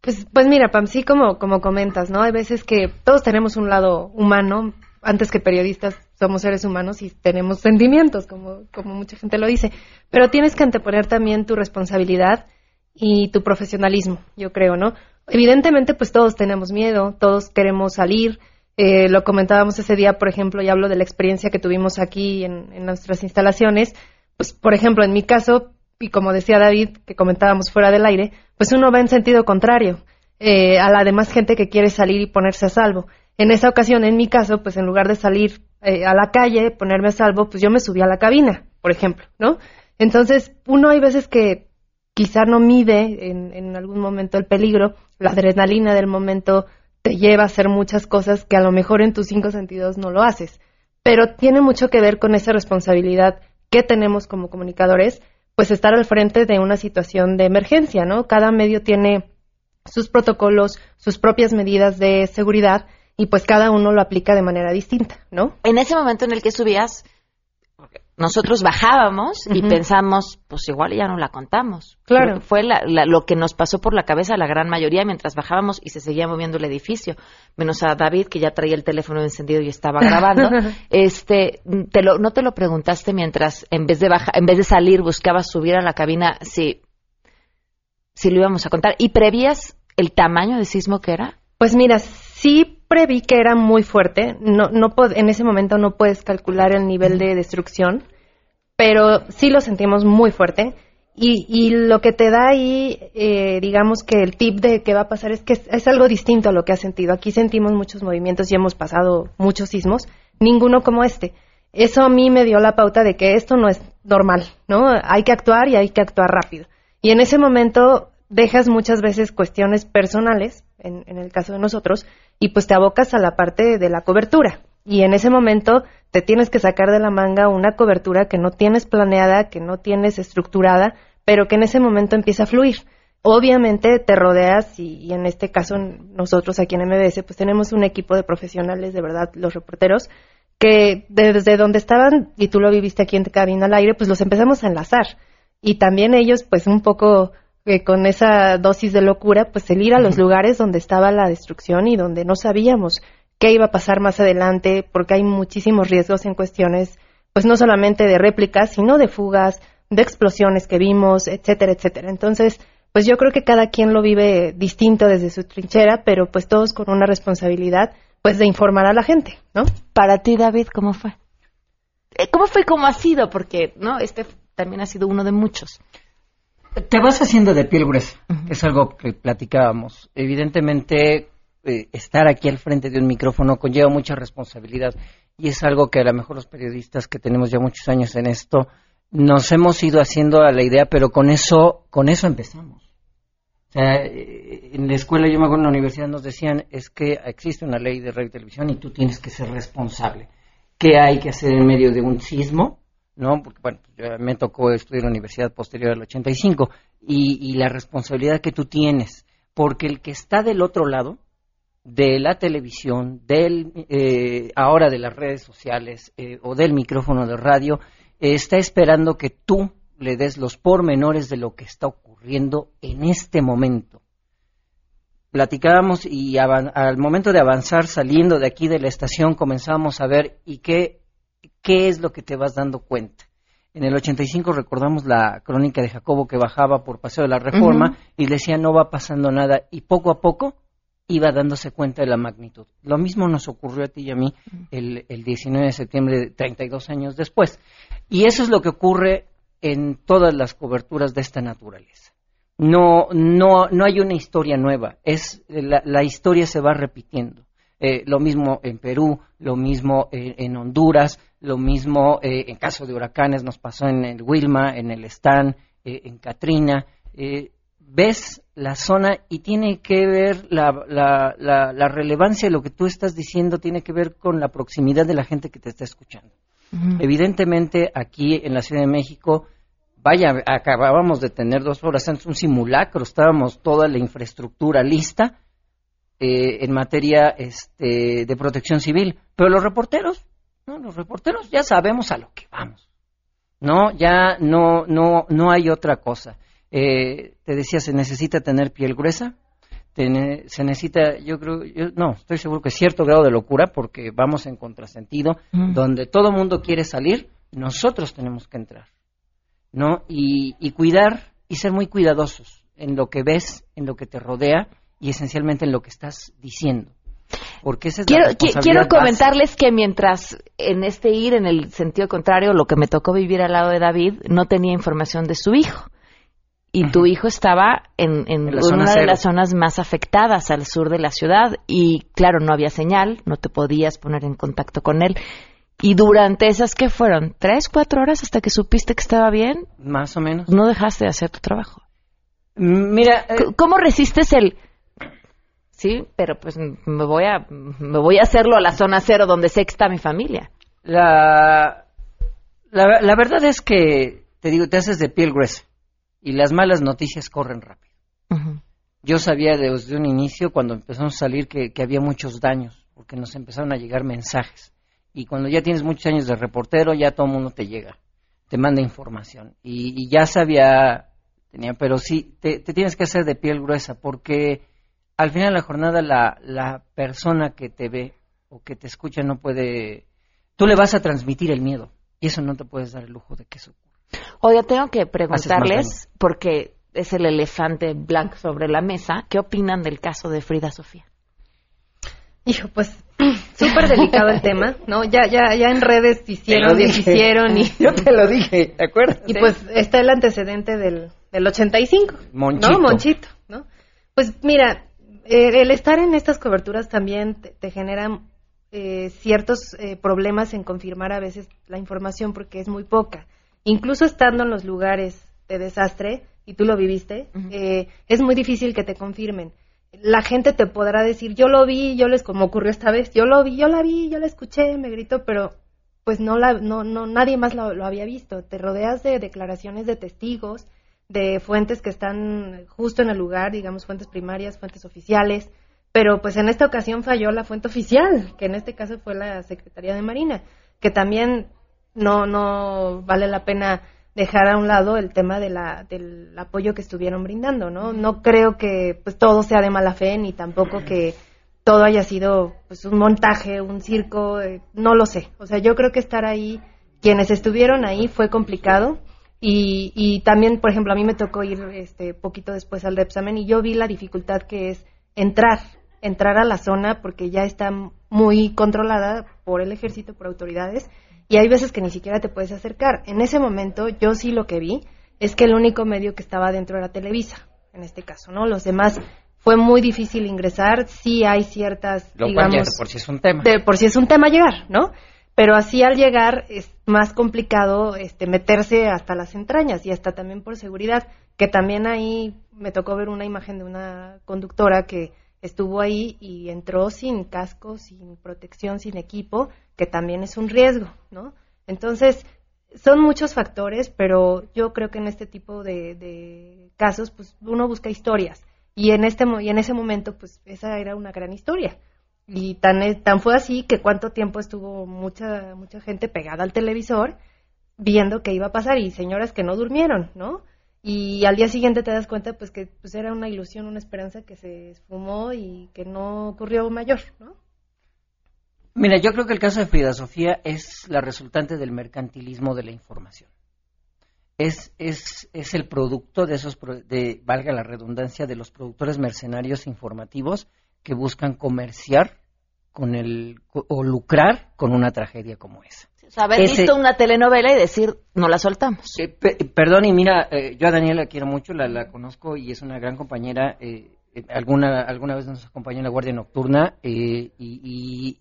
[SPEAKER 12] Pues, pues mira, Pam, sí, como, como comentas, ¿no? Hay veces que todos tenemos un lado humano, antes que periodistas somos seres humanos y tenemos sentimientos, como, como mucha gente lo dice. Pero tienes que anteponer también tu responsabilidad y tu profesionalismo, yo creo, ¿no? Evidentemente, pues todos tenemos miedo, todos queremos salir. Eh, lo comentábamos ese día, por ejemplo, y hablo de la experiencia que tuvimos aquí en, en nuestras instalaciones. Pues, por ejemplo, en mi caso, y como decía David, que comentábamos fuera del aire, pues uno va en sentido contrario eh, a la demás gente que quiere salir y ponerse a salvo. En esa ocasión, en mi caso, pues en lugar de salir eh, a la calle, ponerme a salvo, pues yo me subí a la cabina, por ejemplo, ¿no? Entonces, uno hay veces que quizá no mide en, en algún momento el peligro, la adrenalina del momento te lleva a hacer muchas cosas que a lo mejor en tus cinco sentidos no lo haces. Pero tiene mucho que ver con esa responsabilidad que tenemos como comunicadores, pues estar al frente de una situación de emergencia, ¿no? Cada medio tiene sus protocolos, sus propias medidas de seguridad y pues cada uno lo aplica de manera distinta, ¿no?
[SPEAKER 1] En ese momento en el que subías, nosotros bajábamos y pensamos, pues igual ya no la contamos.
[SPEAKER 12] Claro.
[SPEAKER 1] fue lo que nos pasó por la cabeza a la gran mayoría mientras bajábamos y se seguía moviendo el edificio, menos a David que ya traía el teléfono encendido y estaba grabando. este, te lo, no te lo preguntaste mientras en vez de baja, en vez de salir buscabas subir a la cabina si si lo íbamos a contar y prevías el tamaño de sismo que era.
[SPEAKER 12] Pues mira, sí preví que era muy fuerte. No, no en ese momento no puedes calcular el nivel de destrucción, pero sí lo sentimos muy fuerte. Y, y lo que te da ahí, eh, digamos que el tip de qué va a pasar es que es, es, algo distinto a lo que has sentido. Aquí sentimos muchos movimientos y hemos pasado muchos sismos, ninguno como este. Eso a mí me dio la pauta de que esto no es normal, ¿no? Hay que actuar y hay que actuar rápido. Y en ese momento dejas muchas veces cuestiones personales, en, en, el caso de nosotros, y pues te abocas a la parte de la cobertura. Y en ese momento te tienes que sacar de la manga una cobertura que no tienes planeada, que no tienes estructurada, pero que en ese momento empieza a fluir. Obviamente te rodeas y, y en este caso nosotros aquí en MBS pues tenemos un equipo de profesionales, de verdad, los reporteros, que desde donde estaban, y tú lo viviste aquí en Cabina al Aire, pues los empezamos a enlazar. Y también ellos pues un poco que con esa dosis de locura, pues el ir a los lugares donde estaba la destrucción y donde no sabíamos qué iba a pasar más adelante, porque hay muchísimos riesgos en cuestiones, pues no solamente de réplicas, sino de fugas, de explosiones que vimos, etcétera, etcétera. Entonces, pues yo creo que cada quien lo vive distinto desde su trinchera, pero pues todos con una responsabilidad, pues de informar a la gente, ¿no?
[SPEAKER 1] Para ti, David, ¿cómo fue? Eh, ¿Cómo fue y cómo ha sido? Porque, ¿no? Este también ha sido uno de muchos
[SPEAKER 13] te vas haciendo de piel gruesa, uh -huh. es algo que platicábamos. Evidentemente, eh, estar aquí al frente de un micrófono conlleva mucha responsabilidad y es algo que a lo mejor los periodistas que tenemos ya muchos años en esto nos hemos ido haciendo a la idea, pero con eso, con eso empezamos. O sea, eh, en la escuela, yo me acuerdo en la universidad nos decían, es que existe una ley de radio y televisión y tú tienes que ser responsable. ¿Qué hay que hacer en medio de un sismo? ¿No? Porque, bueno, me tocó estudiar la universidad posterior al 85 y, y la responsabilidad que tú tienes, porque el que está del otro lado, de la televisión, del, eh, ahora de las redes sociales eh, o del micrófono de radio, está esperando que tú le des los pormenores de lo que está ocurriendo en este momento. Platicábamos y al momento de avanzar saliendo de aquí de la estación comenzamos a ver y qué ¿qué es lo que te vas dando cuenta? En el 85 recordamos la crónica de Jacobo que bajaba por Paseo de la Reforma uh -huh. y decía no va pasando nada y poco a poco iba dándose cuenta de la magnitud. Lo mismo nos ocurrió a ti y a mí el, el 19 de septiembre, 32 años después. Y eso es lo que ocurre en todas las coberturas de esta naturaleza. No, no, no hay una historia nueva, es, la, la historia se va repitiendo. Eh, lo mismo en Perú, lo mismo en, en Honduras, lo mismo eh, en caso de huracanes nos pasó en el Wilma, en el Stan, eh, en Katrina. Eh, ves la zona y tiene que ver la, la, la, la, relevancia de lo que tú estás diciendo, tiene que ver con la proximidad de la gente que te está escuchando. Uh -huh. Evidentemente, aquí en la Ciudad de México, vaya, acabábamos de tener dos horas antes un simulacro, estábamos toda la infraestructura lista eh, en materia este, de protección civil, pero los reporteros, no, los reporteros ya sabemos a lo que vamos. No, ya no, no, no hay otra cosa. Eh, te decía, se necesita tener piel gruesa, Te- se necesita, yo creo, yo- no, estoy seguro que cierto grado de locura porque vamos en contrasentido,
[SPEAKER 1] Mm.
[SPEAKER 13] donde todo mundo quiere salir, nosotros tenemos que entrar, ¿no? Y, y cuidar y ser muy cuidadosos en lo que ves, en lo que te rodea y esencialmente en lo que estás diciendo. Porque esa es
[SPEAKER 1] Quiero,
[SPEAKER 13] la
[SPEAKER 1] quiero comentarles que mientras en este ir en el sentido contrario, lo que me tocó vivir al lado de David, no tenía información de su hijo. Y tu hijo estaba en, en una de
[SPEAKER 13] cero.
[SPEAKER 1] las zonas más afectadas al sur de la ciudad y claro, no había señal, no te podías poner en contacto con él. Y durante esas que fueron tres, cuatro horas hasta que supiste que estaba bien,
[SPEAKER 13] Más o menos.
[SPEAKER 1] no dejaste de hacer tu trabajo.
[SPEAKER 13] Mira, eh,
[SPEAKER 1] ¿cómo resistes el sí, pero pues me voy a me voy a hacerlo a la zona cero donde sé que está mi familia?
[SPEAKER 13] La, la, la verdad es que, te digo, te haces de piel gruesa y las malas noticias corren rápido. Yo sabía desde un inicio, cuando empezamos a salir, que, que había muchos daños, porque nos empezaron a llegar mensajes. Y cuando ya tienes muchos años de reportero, ya todo el mundo te llega, te manda información. Y, y ya sabía, tenía, pero sí, te, te tienes que hacer de piel gruesa, porque al final de la jornada la, la persona que te ve o que te escucha no puede... Tú le vas a transmitir el miedo, y eso no te puedes dar el lujo de que eso
[SPEAKER 1] Oiga, tengo que preguntarles, porque es el elefante blanco sobre la mesa, ¿qué opinan del caso de Frida Sofía?
[SPEAKER 12] Hijo, pues súper delicado el tema, ¿no? Ya, ya, ya en redes hicieron,
[SPEAKER 13] Te lo dije.
[SPEAKER 12] hicieron y
[SPEAKER 13] Yo te lo dije, ¿te acuerdas?
[SPEAKER 12] Y pues está el antecedente del, del 85,
[SPEAKER 13] Monchito.
[SPEAKER 12] ¿no? Monchito, ¿no? Pues mira, eh, el estar en estas coberturas también te, te genera eh, ciertos eh, problemas en confirmar a veces la información porque es muy poca. Incluso estando en los lugares de desastre, y tú lo viviste, eh, es muy difícil que te confirmen. La gente te podrá decir, yo lo vi, yo les, como ocurrió esta vez, yo lo vi, yo la vi, yo la escuché, me gritó, pero pues no la, no, no, nadie más lo, lo había visto. Te rodeas de declaraciones de testigos, de fuentes que están justo en el lugar, digamos fuentes primarias, fuentes oficiales, pero pues en esta ocasión falló la fuente oficial, que en este caso fue la Secretaría de Marina, que también no, no vale la pena dejar a un lado el tema de la, del apoyo que estuvieron brindando, ¿no? No creo que pues todo sea de mala fe, ni tampoco que todo haya sido pues un montaje, un circo, eh, no lo sé. O sea, yo creo que estar ahí, quienes estuvieron ahí fue complicado y, y también, por ejemplo, a mí me tocó ir este poquito después al Repsamen y yo vi la dificultad que es entrar, entrar a la zona porque ya está muy controlada por el ejército, por autoridades y hay veces que ni siquiera te puedes acercar. En ese momento yo sí lo que vi es que el único medio que estaba dentro era Televisa, en este caso, ¿no? Los demás fue muy difícil ingresar, sí hay ciertas,
[SPEAKER 13] Lo cual
[SPEAKER 12] digamos,
[SPEAKER 13] ya de por sí es un tema.
[SPEAKER 12] de por si es un tema llegar, ¿no? Pero así al llegar es más complicado este, meterse hasta las entrañas y hasta también por seguridad, que también ahí me tocó ver una imagen de una conductora que estuvo ahí y entró sin casco, sin protección, sin equipo, que también es un riesgo, ¿no? Entonces, son muchos factores, pero yo creo que en este tipo de, de casos, pues uno busca historias. Y en, este, y en ese momento, pues esa era una gran historia. Y tan, tan fue así que cuánto tiempo estuvo mucha, mucha gente pegada al televisor viendo qué iba a pasar y señoras que no durmieron, ¿no? Y al día siguiente te das cuenta pues que pues era una ilusión, una esperanza que se esfumó y que no ocurrió mayor, ¿no?
[SPEAKER 13] Mira, yo creo que el caso de Frida Sofía es la resultante del mercantilismo de la información. Es, es, es el producto de esos, de, valga la redundancia, de los productores mercenarios informativos que buscan comerciar con el, o lucrar con una tragedia como esa.
[SPEAKER 1] O sea, haber
[SPEAKER 13] Ese-
[SPEAKER 1] visto una telenovela y decir, no la soltamos.
[SPEAKER 13] Eh, pe- perdón, y mira, eh, yo a Daniela la quiero mucho, la, la conozco y es una gran compañera. eh, alguna, alguna vez nos acompañó en la Guardia Nocturna eh, y, y,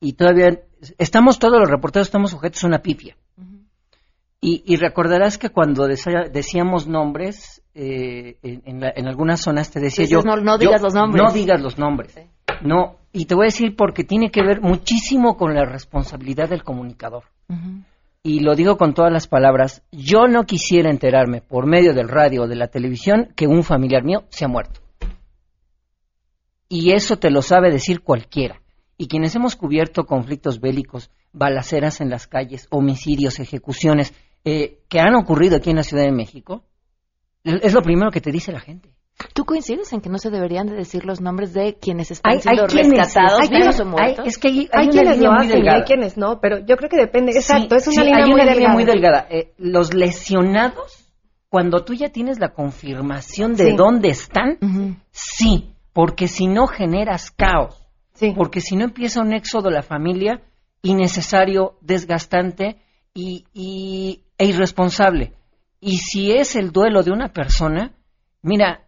[SPEAKER 13] y todavía estamos, todos los reporteros estamos sujetos a una pipia. Y, y recordarás que cuando decíamos nombres, eh, en, en la- en algunas zonas te decía
[SPEAKER 1] Dices,
[SPEAKER 13] yo...
[SPEAKER 1] no- no
[SPEAKER 13] yo,
[SPEAKER 1] digas los nombres.
[SPEAKER 13] No digas los nombres. No, y te voy a decir porque tiene que ver muchísimo con la responsabilidad del comunicador y lo digo con todas las palabras, yo no quisiera enterarme por medio del radio o de la televisión que un familiar mío se ha muerto. Y eso te lo sabe decir cualquiera. Y quienes hemos cubierto conflictos bélicos, balaceras en las calles, homicidios, ejecuciones, eh, que han ocurrido aquí en la Ciudad de México, es lo primero que te dice la gente.
[SPEAKER 1] ¿Tú coincides en que no se deberían de decir los nombres de quienes están siendo rescatados, vivos o muertos?
[SPEAKER 12] es que hay, quienes lo hacen y hay quienes no, pero yo creo que depende. Exacto, es una línea,
[SPEAKER 13] hay
[SPEAKER 12] muy,
[SPEAKER 13] una
[SPEAKER 12] delgada.
[SPEAKER 13] muy delgada. Eh, los lesionados, cuando tú ya tienes la confirmación de dónde están, sí, porque si no generas caos, porque si no empieza un éxodo de la familia innecesario, desgastante y, y, e irresponsable. Y si es el duelo de una persona, mira,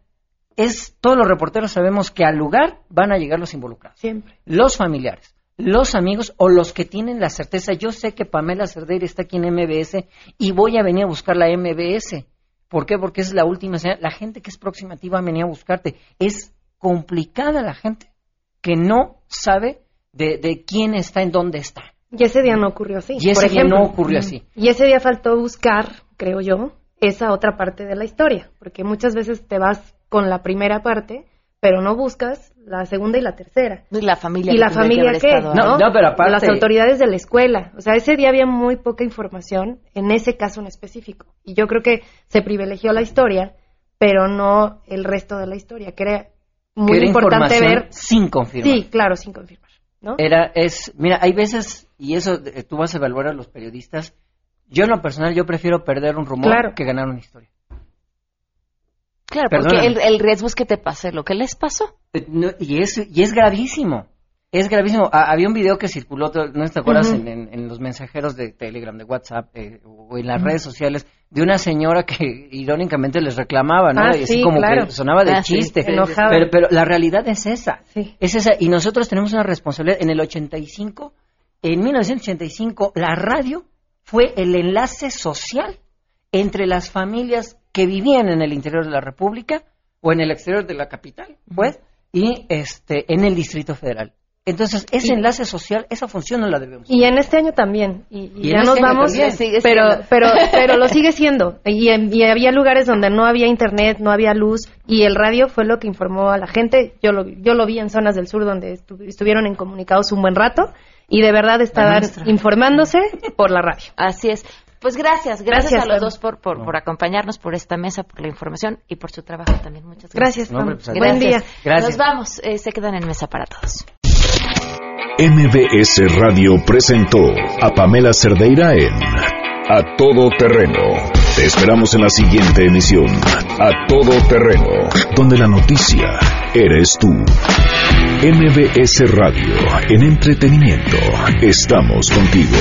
[SPEAKER 13] es todos los reporteros sabemos que al lugar van a llegar los involucrados.
[SPEAKER 12] Siempre.
[SPEAKER 13] Los familiares, los amigos o los que tienen la certeza. Yo sé que Pamela Cerdeira está aquí en MBS y voy a venir a buscar la MBS. ¿Por qué? Porque es la última señal. La gente que es próxima a ti va a venir a buscarte. Es complicada la gente que no sabe de, quién está en dónde está.
[SPEAKER 12] Y ese día no ocurrió así.
[SPEAKER 13] Y ese día no ocurrió así.
[SPEAKER 12] Y ese día faltó buscar, creo yo, esa otra parte de la historia, porque muchas veces te vas con la primera parte, pero no buscas la segunda y la tercera.
[SPEAKER 1] Y la familia.
[SPEAKER 12] ¿Y la familia qué?
[SPEAKER 13] No, no, pero aparte...
[SPEAKER 12] Las autoridades de la escuela. O sea, ese día había muy poca información en ese caso en específico. Y yo creo que se privilegió la historia, pero no el resto de la historia, que era muy importante ver...
[SPEAKER 13] Sin confirmar.
[SPEAKER 12] Sí, claro, sin confirmar. ¿no?
[SPEAKER 13] Era, es, mira, hay veces, y eso eh, tú vas a evaluar a los periodistas, yo en lo personal yo prefiero perder un rumor que ganar una historia.
[SPEAKER 1] Claro, porque el, riesgo es que te pase lo que les pasó.
[SPEAKER 13] Eh, y, es, y es gravísimo. Es gravísimo. había un video que circuló, ¿no te acuerdas? en, los mensajeros de Telegram, de WhatsApp eh, o en las redes sociales, de una señora que irónicamente les reclamaba, ¿no?
[SPEAKER 12] Ah,
[SPEAKER 13] y así como que sonaba de ah, chiste. pero, pero, la realidad es esa. Es esa. Y nosotros tenemos una responsabilidad. En el 85, en 1985, la radio fue el enlace social entre las familias que vivían en el interior de la República o en el exterior de la capital, pues, y este en el Distrito Federal. Entonces, ese enlace social, esa función no la debemos.
[SPEAKER 12] Y en este año también. Y, ya nos este vamos, pero, pero, pero lo sigue siendo. Y, había lugares donde no había internet, no había luz, y el radio fue lo que informó a la gente. Yo lo, yo lo vi en zonas del sur donde estuvieron incomunicados un buen rato, y de verdad estaban informándose por la radio.
[SPEAKER 1] Así es. Pues gracias, gracias, a los dos por, por, acompañarnos, por esta mesa, por la información y por su trabajo también. Muchas gracias.
[SPEAKER 12] Gracias, pues, Buen día.
[SPEAKER 1] Nos vamos, eh, se quedan en mesa para todos.
[SPEAKER 3] MBS Radio presentó a Pamela Cerdeira en A Todo Terreno. Te esperamos en la siguiente emisión, A Todo Terreno, donde la noticia eres tú. MBS Radio, en entretenimiento, estamos contigo.